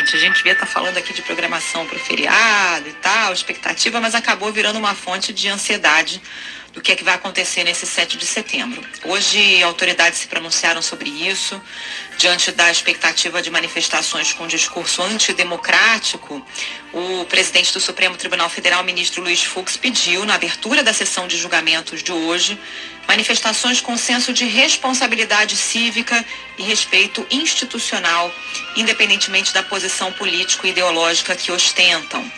A gente devia estar falando aqui de programação para o feriado e tal, expectativa, mas acabou virando uma fonte de ansiedade do que é que vai acontecer nesse 7 de setembro. Hoje, autoridades se pronunciaram sobre isso, diante da expectativa de manifestações com discurso antidemocrático. O presidente do Supremo Tribunal Federal, ministro Luiz Fux, pediu, na abertura da sessão de julgamentos de hoje, manifestações com senso de responsabilidade cívica e respeito institucional, independentemente da posição político-ideológica que ostentam.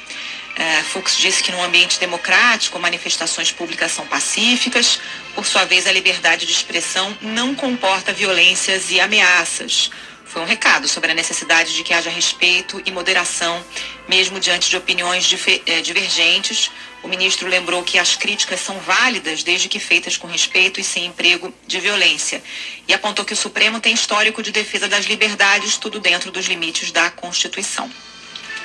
É, Fux disse que num ambiente democrático, manifestações públicas são pacíficas, por sua vez, a liberdade de expressão não comporta violências e ameaças. Foi um recado sobre a necessidade de que haja respeito e moderação, mesmo diante de opiniões é, divergentes. O ministro lembrou que as críticas são válidas desde que feitas com respeito e sem emprego de violência. E apontou que o Supremo tem histórico de defesa das liberdades, tudo dentro dos limites da Constituição.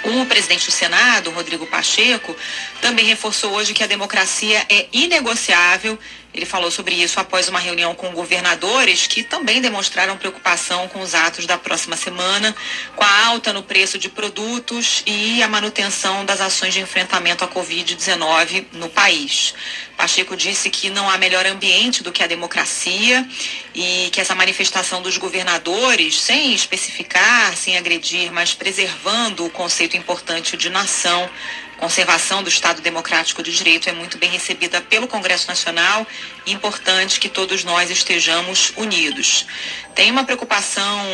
O presidente do Senado, Rodrigo Pacheco, também reforçou hoje que a democracia é inegociável. Ele falou sobre isso após uma reunião com governadores que também demonstraram preocupação com os atos da próxima semana, com a alta no preço de produtos e a manutenção das ações de enfrentamento à Covid-19 no país. Pacheco disse que não há melhor ambiente do que a democracia e que essa manifestação dos governadores, sem especificar, sem agredir, mas preservando o conceito importante de nação, conservação do Estado Democrático de Direito, é muito bem recebida pelo Congresso Nacional e importante que todos nós estejamos unidos. Tem uma preocupação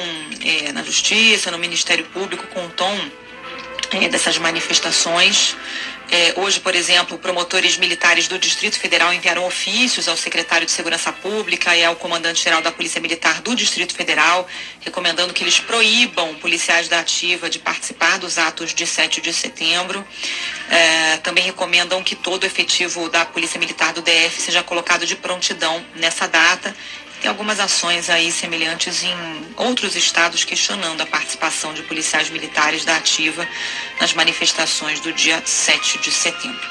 é, na Justiça, no Ministério Público, com o tom é, dessas manifestações. É, hoje, por exemplo, promotores militares do Distrito Federal enviaram ofícios ao secretário de Segurança Pública e ao comandante-geral da Polícia Militar do Distrito Federal, recomendando que eles proíbam policiais da ativa de participar dos atos de 7 de setembro. É, também recomendam que todo o efetivo da Polícia Militar do DF seja colocado de prontidão nessa data tem algumas ações aí semelhantes em outros estados questionando a participação de policiais militares da ativa nas manifestações do dia 7 de setembro.